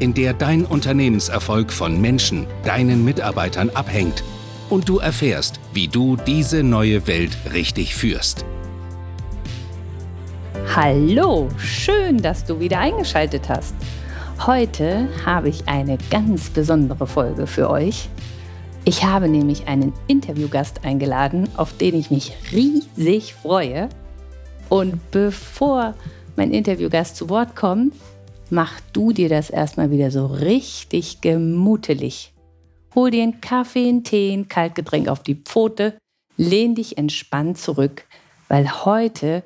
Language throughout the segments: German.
in der dein Unternehmenserfolg von Menschen, deinen Mitarbeitern abhängt und du erfährst, wie du diese neue Welt richtig führst. Hallo, schön, dass du wieder eingeschaltet hast. Heute habe ich eine ganz besondere Folge für euch. Ich habe nämlich einen Interviewgast eingeladen, auf den ich mich riesig freue. Und bevor mein Interviewgast zu Wort kommt, mach du dir das erstmal wieder so richtig gemutelig. Hol dir einen Kaffee, einen Tee, ein Kaltgetränk auf die Pfote, lehn dich entspannt zurück, weil heute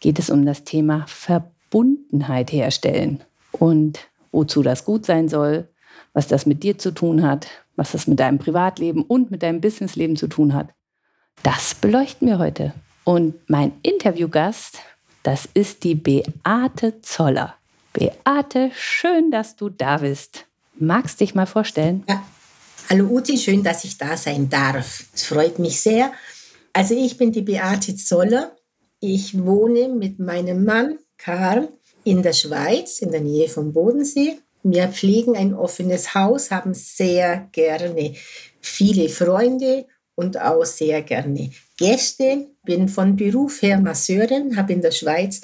geht es um das Thema Verbundenheit herstellen und wozu das gut sein soll, was das mit dir zu tun hat, was das mit deinem Privatleben und mit deinem Businessleben zu tun hat. Das beleuchten wir heute. Und mein Interviewgast, das ist die Beate Zoller. Beate, schön, dass du da bist. Magst dich mal vorstellen? Ja. Hallo Uti, schön, dass ich da sein darf. Es freut mich sehr. Also ich bin die Beate Zoller. Ich wohne mit meinem Mann Karl in der Schweiz, in der Nähe vom Bodensee. Wir pflegen ein offenes Haus, haben sehr gerne viele Freunde und auch sehr gerne Gäste. Bin von Beruf her Masseurin, habe in der Schweiz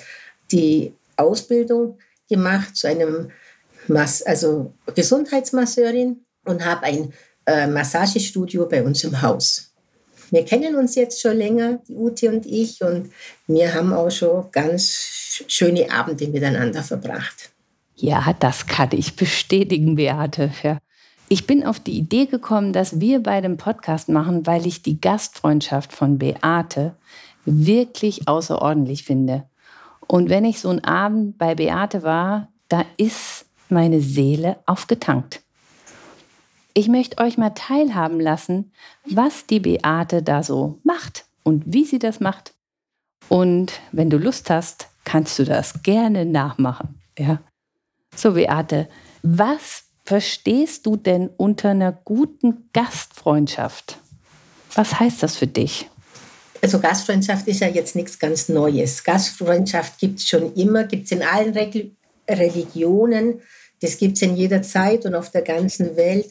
die Ausbildung gemacht zu einem Mas also Gesundheitsmasseurin und habe ein äh, Massagestudio bei uns im Haus. Wir kennen uns jetzt schon länger, die Ute und ich, und wir haben auch schon ganz schöne Abende miteinander verbracht. Ja, das kann ich bestätigen, Beate. Ja. Ich bin auf die Idee gekommen, dass wir bei dem Podcast machen, weil ich die Gastfreundschaft von Beate wirklich außerordentlich finde. Und wenn ich so einen Abend bei Beate war, da ist meine Seele aufgetankt. Ich möchte euch mal teilhaben lassen, was die Beate da so macht und wie sie das macht. Und wenn du Lust hast, kannst du das gerne nachmachen. Ja? So, Beate, was verstehst du denn unter einer guten Gastfreundschaft? Was heißt das für dich? Also Gastfreundschaft ist ja jetzt nichts ganz Neues. Gastfreundschaft gibt es schon immer, gibt es in allen Re Religionen, das gibt es in jeder Zeit und auf der ganzen Welt.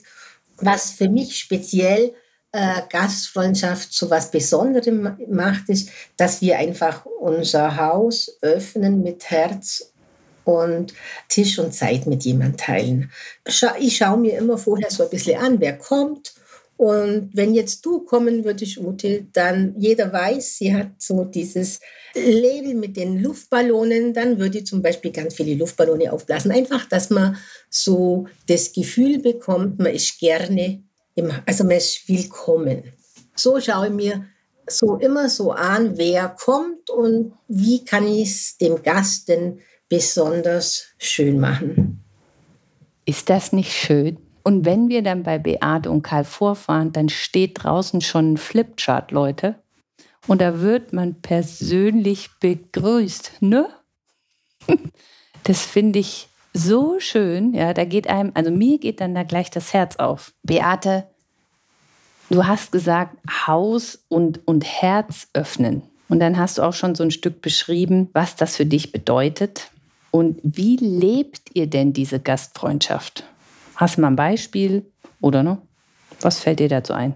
Was für mich speziell äh, Gastfreundschaft zu was Besonderem macht, ist, dass wir einfach unser Haus öffnen mit Herz und Tisch und Zeit mit jemandem teilen. Ich schaue mir immer vorher so ein bisschen an, wer kommt. Und wenn jetzt du kommen würdest, Ute, dann jeder weiß, sie hat so dieses Label mit den Luftballonen, dann würde ich zum Beispiel ganz viele Luftballone aufblasen. Einfach, dass man so das Gefühl bekommt, man ist gerne, im, also man ist willkommen. So schaue ich mir so immer so an, wer kommt und wie kann ich es dem Gast denn besonders schön machen. Ist das nicht schön? Und wenn wir dann bei Beate und Karl vorfahren, dann steht draußen schon ein Flipchart, Leute. Und da wird man persönlich begrüßt, ne? Das finde ich so schön. Ja, da geht einem, also mir geht dann da gleich das Herz auf. Beate, du hast gesagt, Haus und, und Herz öffnen. Und dann hast du auch schon so ein Stück beschrieben, was das für dich bedeutet. Und wie lebt ihr denn diese Gastfreundschaft? Hast du mal ein Beispiel oder noch? Was fällt dir dazu ein?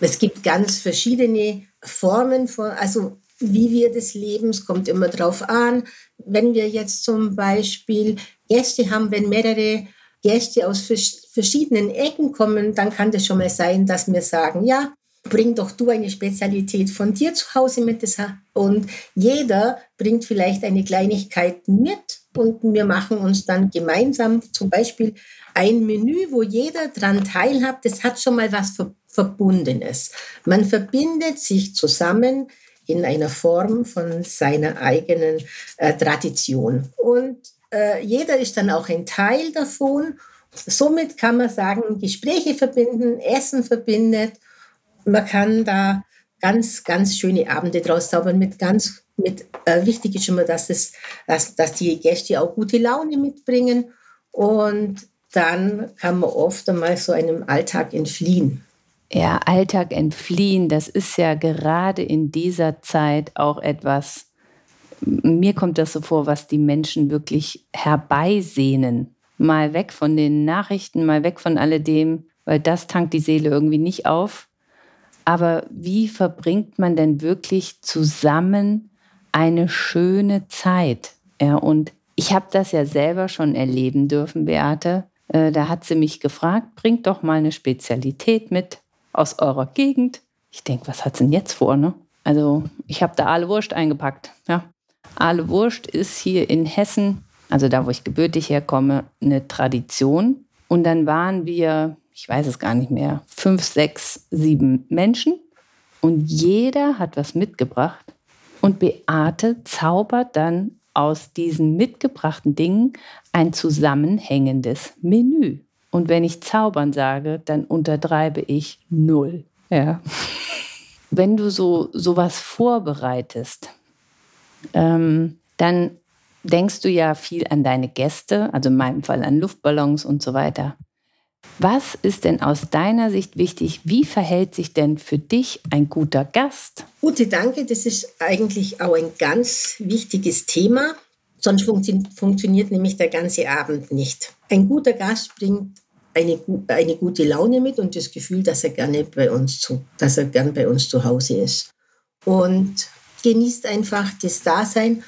Es gibt ganz verschiedene Formen von, also wie wir das leben, es kommt immer drauf an. Wenn wir jetzt zum Beispiel Gäste haben, wenn mehrere Gäste aus verschiedenen Ecken kommen, dann kann das schon mal sein, dass wir sagen, ja, bring doch du eine Spezialität von dir zu Hause mit. Und jeder bringt vielleicht eine Kleinigkeit mit und wir machen uns dann gemeinsam zum Beispiel ein Menü, wo jeder dran teilhat. Das hat schon mal was Verbundenes. Man verbindet sich zusammen in einer Form von seiner eigenen äh, Tradition. Und äh, jeder ist dann auch ein Teil davon somit kann man sagen, Gespräche verbinden, Essen verbindet. Man kann da ganz, ganz schöne Abende draus zaubern mit ganz, mit, äh, wichtig ist immer, dass, es, dass, dass die Gäste auch gute Laune mitbringen und dann kann man oft einmal so einem Alltag entfliehen. Ja, Alltag entfliehen, das ist ja gerade in dieser Zeit auch etwas, mir kommt das so vor, was die Menschen wirklich herbeisehnen. Mal weg von den Nachrichten, mal weg von alledem, weil das tankt die Seele irgendwie nicht auf. Aber wie verbringt man denn wirklich zusammen eine schöne Zeit? Ja, und ich habe das ja selber schon erleben dürfen, Beate. Äh, da hat sie mich gefragt, bringt doch mal eine Spezialität mit aus eurer Gegend. Ich denke, was hat sie denn jetzt vor? Ne? Also ich habe da Aale Wurst eingepackt. Ja. Aale Wurst ist hier in Hessen, also da, wo ich gebürtig herkomme, eine Tradition. Und dann waren wir, ich weiß es gar nicht mehr, fünf, sechs, sieben Menschen. Und jeder hat was mitgebracht. Und Beate zaubert dann aus diesen mitgebrachten Dingen ein zusammenhängendes Menü. Und wenn ich zaubern sage, dann untertreibe ich null. Ja. Wenn du so sowas vorbereitest, ähm, dann denkst du ja viel an deine Gäste, also in meinem Fall an Luftballons und so weiter. Was ist denn aus deiner Sicht wichtig? Wie verhält sich denn für dich ein guter Gast? Gute Danke, das ist eigentlich auch ein ganz wichtiges Thema. Sonst funktio funktioniert nämlich der ganze Abend nicht. Ein guter Gast bringt eine, eine gute Laune mit und das Gefühl, dass er gerne bei uns zu, dass er gern bei uns zu Hause ist. Und genießt einfach das Dasein,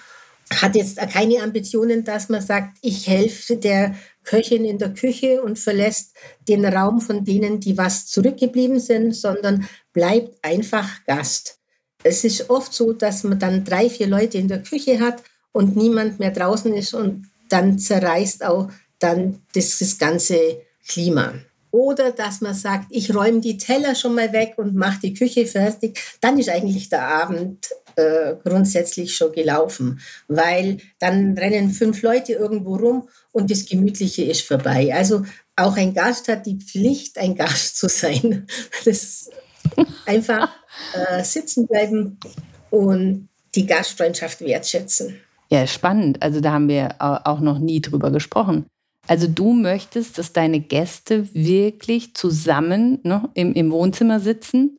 hat jetzt keine Ambitionen, dass man sagt, ich helfe der Köchin in der Küche und verlässt den Raum von denen, die was zurückgeblieben sind, sondern bleibt einfach Gast. Es ist oft so, dass man dann drei, vier Leute in der Küche hat und niemand mehr draußen ist und dann zerreißt auch dann das, das ganze Klima. Oder dass man sagt, ich räume die Teller schon mal weg und mache die Küche fertig, dann ist eigentlich der Abend äh, grundsätzlich schon gelaufen, weil dann rennen fünf Leute irgendwo rum und das Gemütliche ist vorbei. Also auch ein Gast hat die Pflicht, ein Gast zu sein. Das einfach äh, sitzen bleiben und die Gastfreundschaft wertschätzen. Ja, spannend. Also da haben wir auch noch nie drüber gesprochen. Also du möchtest, dass deine Gäste wirklich zusammen ne, im, im Wohnzimmer sitzen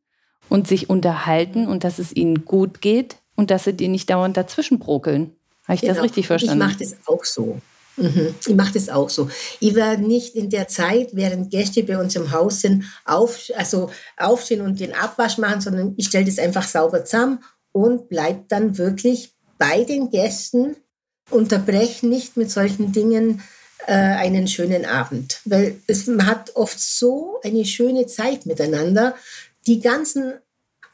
und sich unterhalten und dass es ihnen gut geht und dass sie dir nicht dauernd dazwischen brokeln. Habe ich genau. das richtig verstanden? Ich mache das auch so. Mhm. Ich mache das auch so. Ich werde nicht in der Zeit, während Gäste bei uns im Haus sind, auf, also aufstehen und den Abwasch machen, sondern ich stelle das einfach sauber zusammen und bleibe dann wirklich bei den Gästen, unterbreche nicht mit solchen Dingen äh, einen schönen Abend. Weil es, man hat oft so eine schöne Zeit miteinander. Die ganzen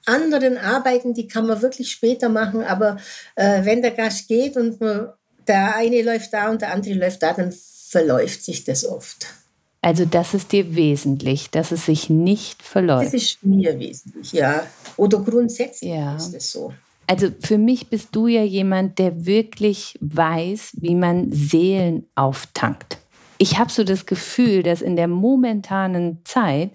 anderen Arbeiten, die kann man wirklich später machen, aber äh, wenn der Gast geht und der eine läuft da und der andere läuft da, dann verläuft sich das oft. Also das ist dir wesentlich, dass es sich nicht verläuft. Das ist mir wesentlich, ja. Oder grundsätzlich ja. ist es so. Also für mich bist du ja jemand, der wirklich weiß, wie man Seelen auftankt. Ich habe so das Gefühl, dass in der momentanen Zeit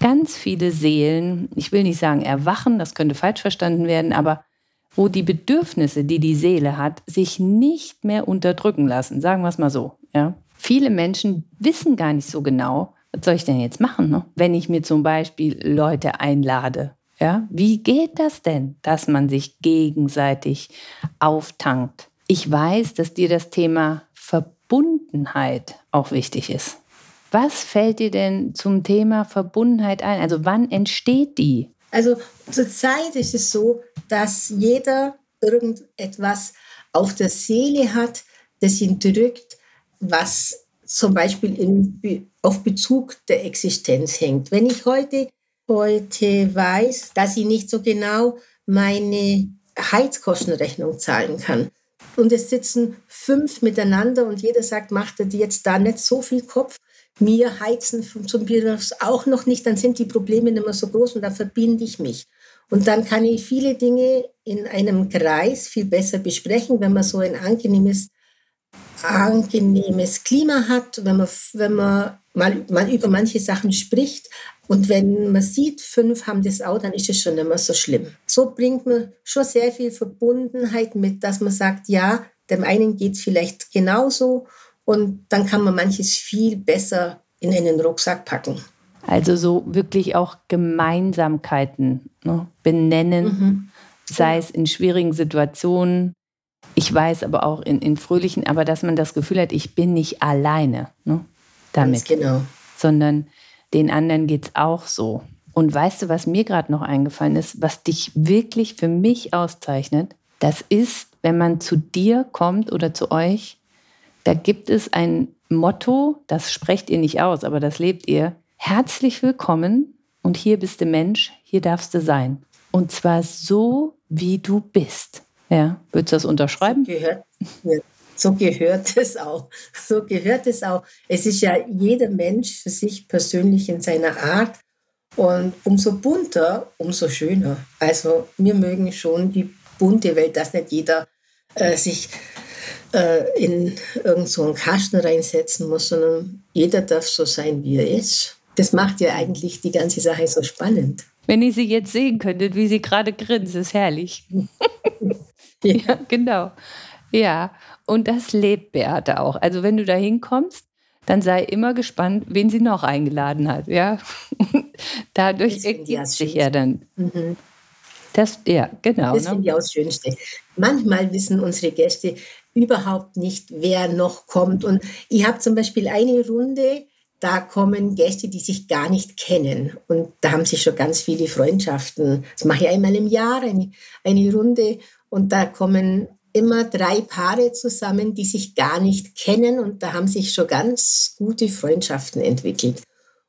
ganz viele Seelen, ich will nicht sagen erwachen, das könnte falsch verstanden werden, aber wo die Bedürfnisse, die die Seele hat, sich nicht mehr unterdrücken lassen, sagen wir es mal so. Ja? Viele Menschen wissen gar nicht so genau, was soll ich denn jetzt machen, ne? wenn ich mir zum Beispiel Leute einlade ja, wie geht das denn, dass man sich gegenseitig auftankt? Ich weiß, dass dir das Thema Verbundenheit auch wichtig ist. Was fällt dir denn zum Thema Verbundenheit ein? Also wann entsteht die? Also zurzeit ist es so, dass jeder irgendetwas auf der Seele hat, das ihn drückt, was zum Beispiel in, auf Bezug der Existenz hängt. Wenn ich heute heute weiß, dass ich nicht so genau meine Heizkostenrechnung zahlen kann. Und es sitzen fünf miteinander und jeder sagt, macht er dir jetzt da nicht so viel Kopf. Mir heizen zum Beispiel auch noch nicht, dann sind die Probleme nicht mehr so groß und da verbinde ich mich. Und dann kann ich viele Dinge in einem Kreis viel besser besprechen, wenn man so ein angenehmes angenehmes Klima hat, wenn man, wenn man mal, mal über manche Sachen spricht. Und wenn man sieht, fünf haben das auch, dann ist es schon nicht mehr so schlimm. So bringt man schon sehr viel Verbundenheit mit, dass man sagt, ja, dem einen geht es vielleicht genauso und dann kann man manches viel besser in einen Rucksack packen. Also so wirklich auch Gemeinsamkeiten ne, benennen, mhm. sei es in schwierigen Situationen. Ich weiß aber auch in, in fröhlichen, aber dass man das Gefühl hat, ich bin nicht alleine ne, damit. Ganz genau. Sondern den anderen geht es auch so. Und weißt du, was mir gerade noch eingefallen ist, was dich wirklich für mich auszeichnet? Das ist, wenn man zu dir kommt oder zu euch, da gibt es ein Motto, das sprecht ihr nicht aus, aber das lebt ihr. Herzlich willkommen und hier bist du Mensch, hier darfst du sein. Und zwar so, wie du bist. Ja, würdest du das unterschreiben? Gehört, so gehört es auch. So gehört es auch. Es ist ja jeder Mensch für sich persönlich in seiner Art. Und umso bunter, umso schöner. Also wir mögen schon die bunte Welt, dass nicht jeder äh, sich äh, in irgendeinen so Kasten reinsetzen muss, sondern jeder darf so sein, wie er ist. Das macht ja eigentlich die ganze Sache so spannend. Wenn ihr sie jetzt sehen könntet, wie sie gerade grinst, ist herrlich. ja. ja, genau. Ja, und das lebt Beate auch. Also wenn du da hinkommst, dann sei immer gespannt, wen sie noch eingeladen hat. Ja, dadurch ergibt sich ja dann. Mhm. Das, ja, genau. Das ne? finde ich auch das Schönste. Manchmal wissen unsere Gäste überhaupt nicht, wer noch kommt. Und ich habe zum Beispiel eine Runde, da kommen Gäste, die sich gar nicht kennen. Und da haben sich schon ganz viele Freundschaften. Das mache ich einmal im Jahr, eine, eine Runde. Und da kommen immer drei Paare zusammen, die sich gar nicht kennen. Und da haben sich schon ganz gute Freundschaften entwickelt.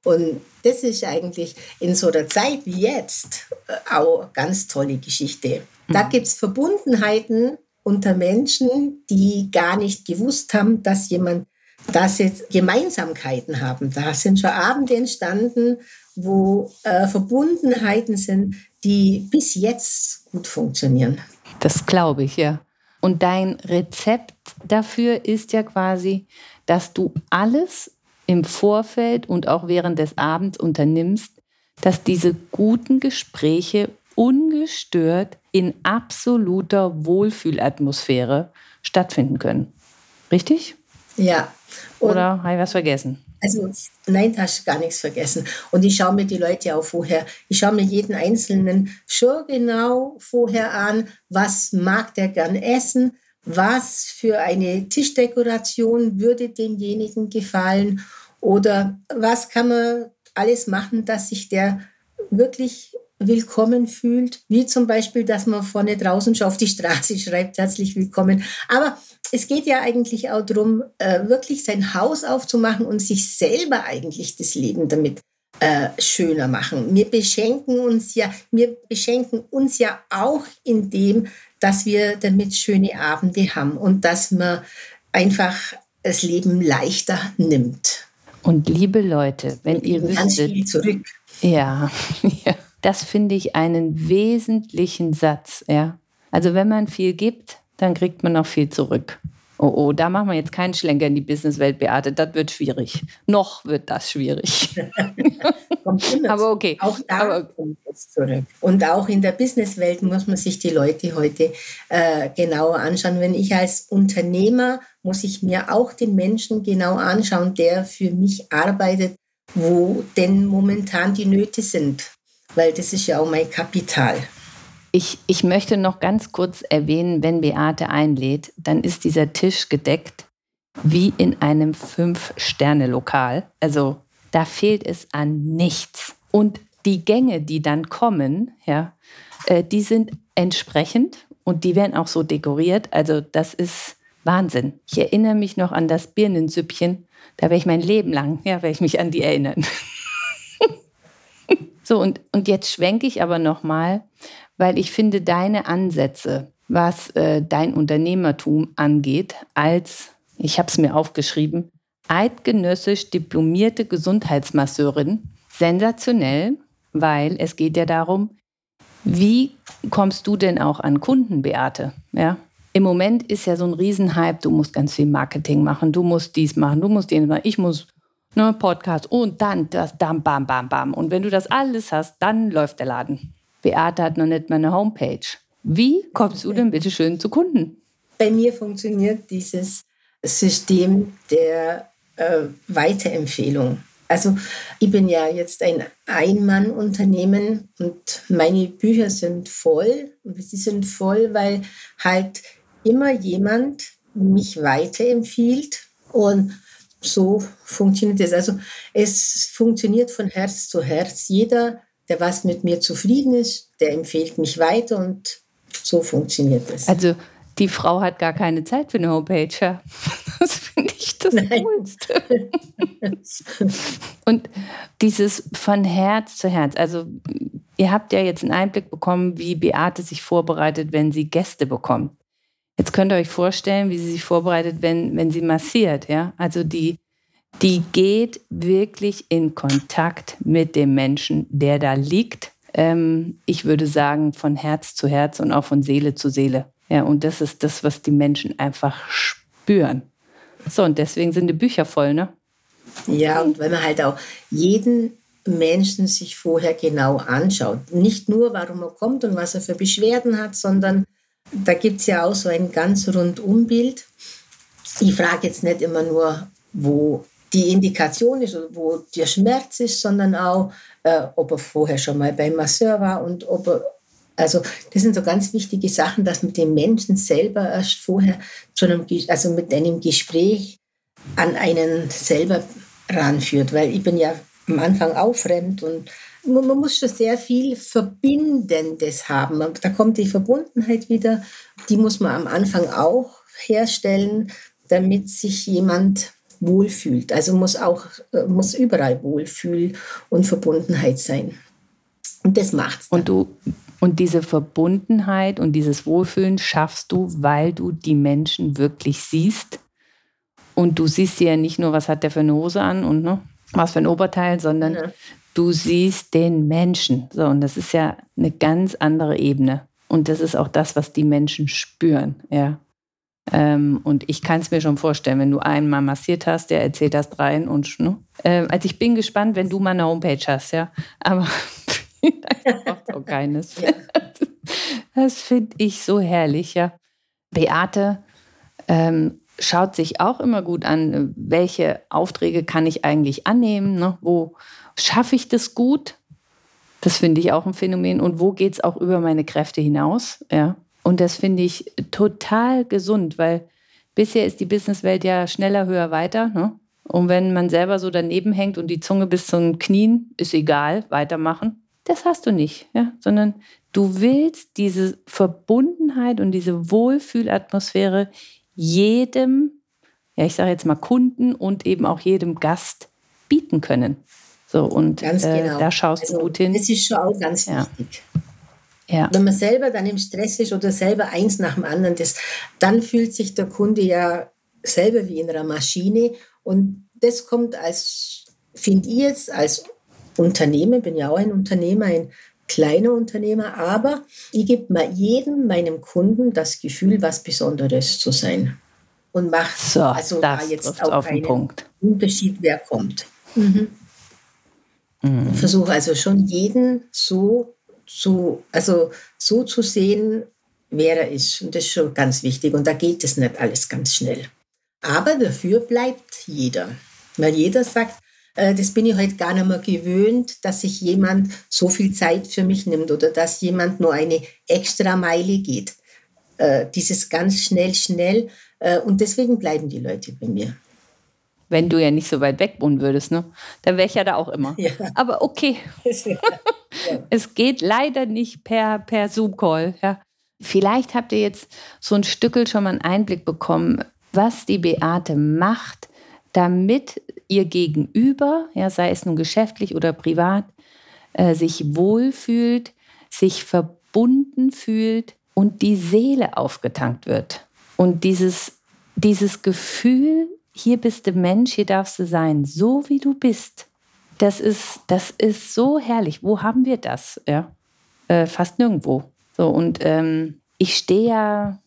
Und das ist eigentlich in so einer Zeit wie jetzt äh, auch eine ganz tolle Geschichte. Da mhm. gibt es Verbundenheiten unter Menschen, die gar nicht gewusst haben, dass jemand dass jetzt Gemeinsamkeiten haben. Da sind schon Abende entstanden, wo äh, Verbundenheiten sind, die bis jetzt gut funktionieren. Das glaube ich, ja. Und dein Rezept dafür ist ja quasi, dass du alles im Vorfeld und auch während des Abends unternimmst, dass diese guten Gespräche ungestört in absoluter Wohlfühlatmosphäre stattfinden können. Richtig? Ja, und Oder habe ich was vergessen? Also nein, da hast du gar nichts vergessen. Und ich schaue mir die Leute auch vorher, ich schaue mir jeden Einzelnen schon genau vorher an, was mag der gern essen, was für eine Tischdekoration würde demjenigen gefallen oder was kann man alles machen, dass sich der wirklich willkommen fühlt, wie zum Beispiel, dass man vorne draußen schon auf die Straße schreibt, herzlich willkommen. Aber es geht ja eigentlich auch darum, äh, wirklich sein Haus aufzumachen und sich selber eigentlich das Leben damit äh, schöner machen. Wir beschenken uns ja, wir beschenken uns ja auch in dem, dass wir damit schöne Abende haben und dass man einfach das Leben leichter nimmt. Und liebe Leute, wenn ihr wüsstet, zurück. Ja, ja. Das finde ich einen wesentlichen Satz. Ja. Also wenn man viel gibt, dann kriegt man auch viel zurück. Oh, oh, da machen wir jetzt keinen Schlenker in die Businesswelt, Beate. Das wird schwierig. Noch wird das schwierig. Aber okay. Auch da Aber, kommt es zurück. Und auch in der Businesswelt muss man sich die Leute heute äh, genauer anschauen. Wenn ich als Unternehmer muss ich mir auch den Menschen genau anschauen, der für mich arbeitet, wo denn momentan die Nöte sind weil das ist ja auch mein Kapital. Ich, ich möchte noch ganz kurz erwähnen, wenn Beate einlädt, dann ist dieser Tisch gedeckt wie in einem Fünf-Sterne-Lokal. Also da fehlt es an nichts. Und die Gänge, die dann kommen, ja, äh, die sind entsprechend und die werden auch so dekoriert. Also das ist Wahnsinn. Ich erinnere mich noch an das Birnensüppchen. Da werde ich mein Leben lang, ja, werde ich mich an die erinnern. So, und, und jetzt schwenke ich aber nochmal, weil ich finde deine Ansätze, was äh, dein Unternehmertum angeht, als, ich habe es mir aufgeschrieben, eidgenössisch diplomierte Gesundheitsmasseurin, sensationell, weil es geht ja darum, wie kommst du denn auch an Kunden, Beate? Ja? im Moment ist ja so ein Riesenhype, du musst ganz viel Marketing machen, du musst dies machen, du musst jenes machen, ich muss ne, Podcast und dann das, dann bam, bam, bam. Und wenn du das alles hast, dann läuft der Laden. Beate hat noch nicht mal eine Homepage. Wie kommst du denn bitte schön zu Kunden? Bei mir funktioniert dieses System der äh, Weiterempfehlung. Also ich bin ja jetzt ein Ein-Mann-Unternehmen und meine Bücher sind voll. Und sie sind voll, weil halt immer jemand mich weiterempfiehlt und so funktioniert es. Also es funktioniert von Herz zu Herz. Jeder, der was mit mir zufrieden ist, der empfiehlt mich weiter und so funktioniert es. Also die Frau hat gar keine Zeit für eine Homepage. Ja. Das finde ich das Nein. Coolste. Und dieses von Herz zu Herz. Also ihr habt ja jetzt einen Einblick bekommen, wie Beate sich vorbereitet, wenn sie Gäste bekommt. Jetzt könnt ihr euch vorstellen, wie sie sich vorbereitet, wenn, wenn sie massiert. Ja? Also die, die geht wirklich in Kontakt mit dem Menschen, der da liegt. Ähm, ich würde sagen, von Herz zu Herz und auch von Seele zu Seele. Ja, und das ist das, was die Menschen einfach spüren. So, und deswegen sind die Bücher voll, ne? Ja, und wenn man halt auch jeden Menschen sich vorher genau anschaut. Nicht nur, warum er kommt und was er für Beschwerden hat, sondern da gibt es ja auch so ein ganz Rundumbild. Ich frage jetzt nicht immer nur, wo die Indikation ist, wo der Schmerz ist, sondern auch, äh, ob er vorher schon mal beim Masseur war und ob er also das sind so ganz wichtige Sachen, dass man den Menschen selber erst vorher zu einem, also mit einem Gespräch an einen selber ranführt, weil ich bin ja am Anfang auch fremd und man muss schon sehr viel Verbindendes haben. Da kommt die Verbundenheit wieder, die muss man am Anfang auch herstellen, damit sich jemand wohlfühlt. Also muss auch muss überall Wohlfühl und Verbundenheit sein. Und das macht's. Dann. Und du und diese Verbundenheit und dieses Wohlfühlen schaffst du, weil du die Menschen wirklich siehst. Und du siehst ja nicht nur, was hat der für eine Hose an und ne, was für ein Oberteil, sondern ja. Du siehst den Menschen. So, und das ist ja eine ganz andere Ebene. Und das ist auch das, was die Menschen spüren. Ja. Ähm, und ich kann es mir schon vorstellen, wenn du einmal massiert hast, der erzählt das rein und ne? Ähm, also ich bin gespannt, wenn du mal eine Homepage hast, ja. Aber das macht auch keines. Das finde ich so herrlich, ja. Beate ähm, schaut sich auch immer gut an, welche Aufträge kann ich eigentlich annehmen, ne? wo schaffe ich das gut? Das finde ich auch ein Phänomen. Und wo geht es auch über meine Kräfte hinaus? Ja. Und das finde ich total gesund, weil bisher ist die Businesswelt ja schneller, höher, weiter. Ne? Und wenn man selber so daneben hängt und die Zunge bis zu den Knien, ist egal, weitermachen. Das hast du nicht, ja? sondern du willst diese Verbundenheit und diese Wohlfühlatmosphäre jedem, ja, ich sage jetzt mal Kunden und eben auch jedem Gast bieten können. So, und ganz äh, genau. da schaust also, du gut hin. Das ist schon auch ganz ja. wichtig. Ja. Wenn man selber dann im Stress ist oder selber eins nach dem anderen, das, dann fühlt sich der Kunde ja selber wie in einer Maschine. Und das kommt als, finde ich jetzt, als Unternehmer, bin ja auch ein Unternehmer, ein kleiner Unternehmer, aber ich gebe mal jedem meinem Kunden das Gefühl, was Besonderes zu sein. Und macht so, also da jetzt auch einen Punkt. Unterschied, wer kommt. Mhm. Mhm. Versuche also schon jeden so zu, also so zu sehen, wer er ist. Und das ist schon ganz wichtig. Und da geht es nicht alles ganz schnell. Aber dafür bleibt jeder. Weil jeder sagt, das bin ich heute halt gar nicht mehr gewöhnt, dass sich jemand so viel Zeit für mich nimmt oder dass jemand nur eine extra Meile geht. Äh, dieses ganz schnell, schnell. Äh, und deswegen bleiben die Leute bei mir. Wenn du ja nicht so weit weg wohnen würdest, ne? Dann wäre ich ja da auch immer. Ja. Aber okay. ja. Es geht leider nicht per, per Zoom-Call. Ja. Vielleicht habt ihr jetzt so ein Stückel schon mal einen Einblick bekommen, was die Beate macht, damit ihr Gegenüber, ja, sei es nun geschäftlich oder privat, äh, sich wohlfühlt, sich verbunden fühlt und die Seele aufgetankt wird. Und dieses, dieses Gefühl, hier bist du Mensch, hier darfst du sein, so wie du bist, das ist, das ist so herrlich. Wo haben wir das? Ja? Äh, fast nirgendwo. So, und ähm, ich stehe ja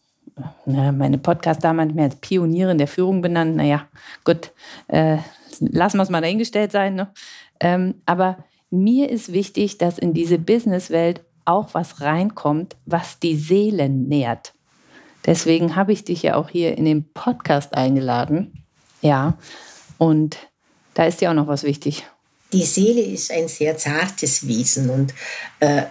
na, meine Podcast damals mehr als Pionierin der Führung benannt. Naja, gut, äh, lassen wir es mal dahingestellt sein. Ne? Ähm, aber mir ist wichtig, dass in diese Businesswelt auch was reinkommt, was die Seele nährt. Deswegen habe ich dich ja auch hier in den Podcast eingeladen. Ja, und da ist dir auch noch was wichtig. Die Seele ist ein sehr zartes Wesen und äh,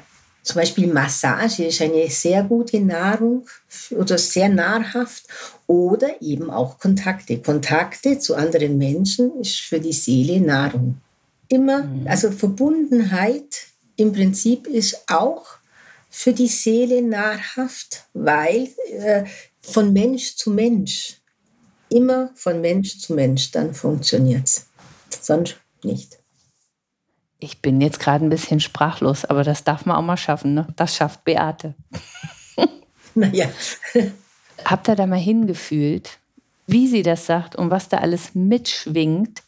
zum Beispiel Massage ist eine sehr gute Nahrung oder sehr nahrhaft oder eben auch Kontakte. Kontakte zu anderen Menschen ist für die Seele Nahrung. Immer, mhm. also Verbundenheit im Prinzip ist auch für die Seele nahrhaft, weil äh, von Mensch zu Mensch, immer von Mensch zu Mensch, dann funktioniert es. Sonst nicht. Ich bin jetzt gerade ein bisschen sprachlos, aber das darf man auch mal schaffen. Ne? Das schafft Beate. naja. Habt ihr da mal hingefühlt, wie sie das sagt und was da alles mitschwingt?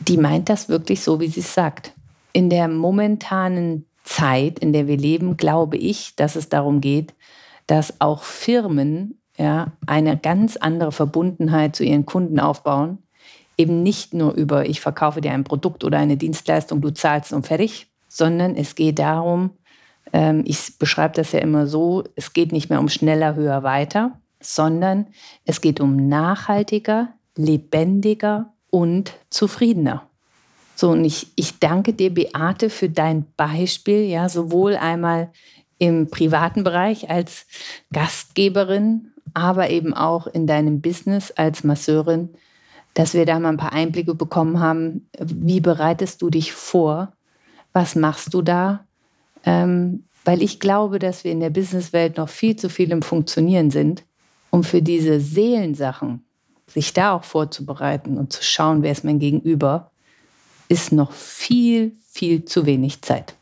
Die meint das wirklich so, wie sie es sagt. In der momentanen Zeit, in der wir leben, glaube ich, dass es darum geht, dass auch Firmen ja, eine ganz andere Verbundenheit zu ihren Kunden aufbauen eben nicht nur über, ich verkaufe dir ein Produkt oder eine Dienstleistung, du zahlst und fertig, sondern es geht darum, ähm, ich beschreibe das ja immer so, es geht nicht mehr um schneller, höher, weiter, sondern es geht um nachhaltiger, lebendiger und zufriedener. So, und ich, ich danke dir, Beate, für dein Beispiel, ja, sowohl einmal im privaten Bereich als Gastgeberin, aber eben auch in deinem Business als Masseurin, dass wir da mal ein paar Einblicke bekommen haben. Wie bereitest du dich vor? Was machst du da? Ähm, weil ich glaube, dass wir in der Businesswelt noch viel zu viel im Funktionieren sind, um für diese Seelensachen sich da auch vorzubereiten und zu schauen, wer ist mein Gegenüber, ist noch viel, viel zu wenig Zeit.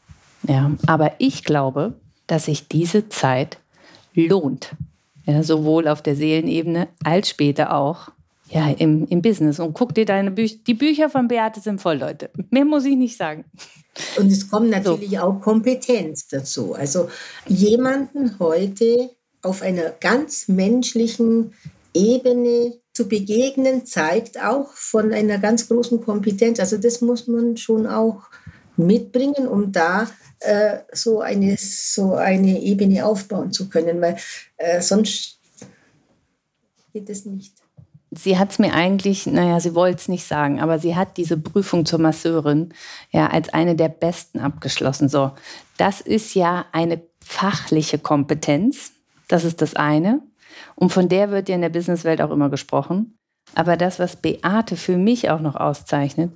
Ja, aber ich glaube, dass sich diese Zeit lohnt. Ja, sowohl auf der Seelenebene als später auch ja, im, im Business. Und guck dir deine Bücher. Die Bücher von Beate sind voll, Leute. Mehr muss ich nicht sagen. Und es kommt natürlich so. auch Kompetenz dazu. Also jemanden heute auf einer ganz menschlichen Ebene zu begegnen, zeigt auch von einer ganz großen Kompetenz. Also das muss man schon auch mitbringen, um da äh, so, eine, so eine Ebene aufbauen zu können, weil äh, sonst geht es nicht sie hat es mir eigentlich, naja, sie wollte es nicht sagen, aber sie hat diese Prüfung zur Masseurin ja als eine der besten abgeschlossen. So, das ist ja eine fachliche Kompetenz. Das ist das eine. Und von der wird ja in der Businesswelt auch immer gesprochen. Aber das, was Beate für mich auch noch auszeichnet,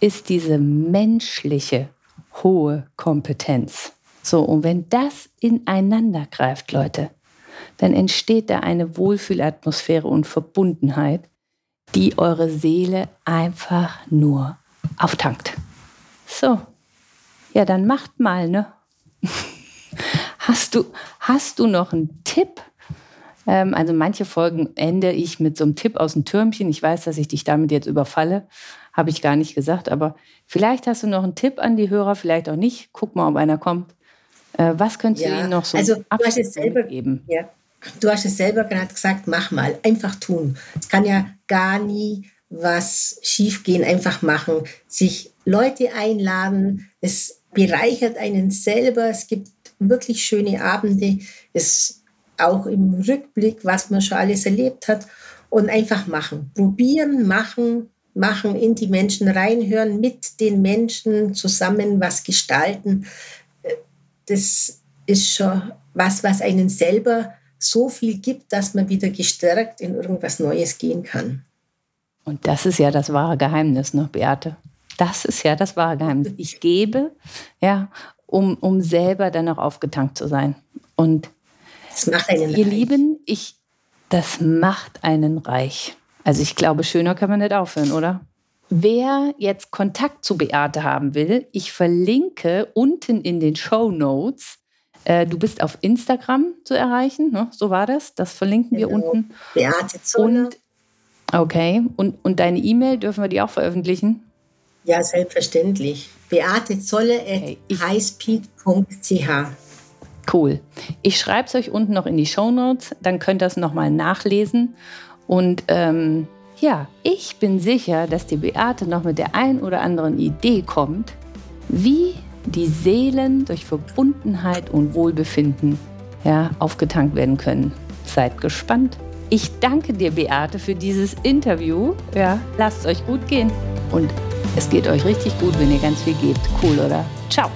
ist diese menschliche hohe Kompetenz. So, und wenn das ineinander greift, Leute, dann entsteht da eine Wohlfühlatmosphäre und Verbundenheit, die eure Seele einfach nur auftankt. So, ja, dann macht mal, ne? Hast du, hast du noch einen Tipp? Ähm, also manche Folgen ende ich mit so einem Tipp aus dem Türmchen. Ich weiß, dass ich dich damit jetzt überfalle. Habe ich gar nicht gesagt, aber vielleicht hast du noch einen Tipp an die Hörer, vielleicht auch nicht. Guck mal, ob einer kommt. Äh, was könntest ja, du ihnen noch so also, du hast es selber, geben? Ja, Du hast es selber gerade gesagt, mach mal, einfach tun. Es kann ja gar nie was schiefgehen, einfach machen, sich Leute einladen. Es bereichert einen selber. Es gibt wirklich schöne Abende. Es auch im Rückblick, was man schon alles erlebt hat. Und einfach machen. Probieren, machen, machen, in die Menschen reinhören, mit den Menschen zusammen was gestalten. Das ist schon was, was einen selber so viel gibt, dass man wieder gestärkt in irgendwas Neues gehen kann. Und das ist ja das wahre Geheimnis, ne, Beate? Das ist ja das wahre Geheimnis. Ich gebe, ja, um, um selber dann auch aufgetankt zu sein. Und das macht einen ihr reich. Lieben, ich, das macht einen reich. Also ich glaube, schöner kann man nicht aufhören, oder? Wer jetzt Kontakt zu Beate haben will, ich verlinke unten in den Show Notes äh, du bist auf Instagram zu erreichen, ne? so war das. Das verlinken wir genau. unten. Beate Zoller. Und, okay, und, und deine E-Mail, dürfen wir die auch veröffentlichen? Ja, selbstverständlich. Beate Zolle at highspeed.ch. Cool. Ich schreibe es euch unten noch in die Show Notes, dann könnt ihr es nochmal nachlesen. Und ähm, ja, ich bin sicher, dass die Beate noch mit der ein oder anderen Idee kommt, wie die Seelen durch Verbundenheit und Wohlbefinden ja, aufgetankt werden können. Seid gespannt. Ich danke dir, Beate, für dieses Interview. Ja, lasst es euch gut gehen. Und es geht euch richtig gut, wenn ihr ganz viel gebt. Cool, oder? Ciao.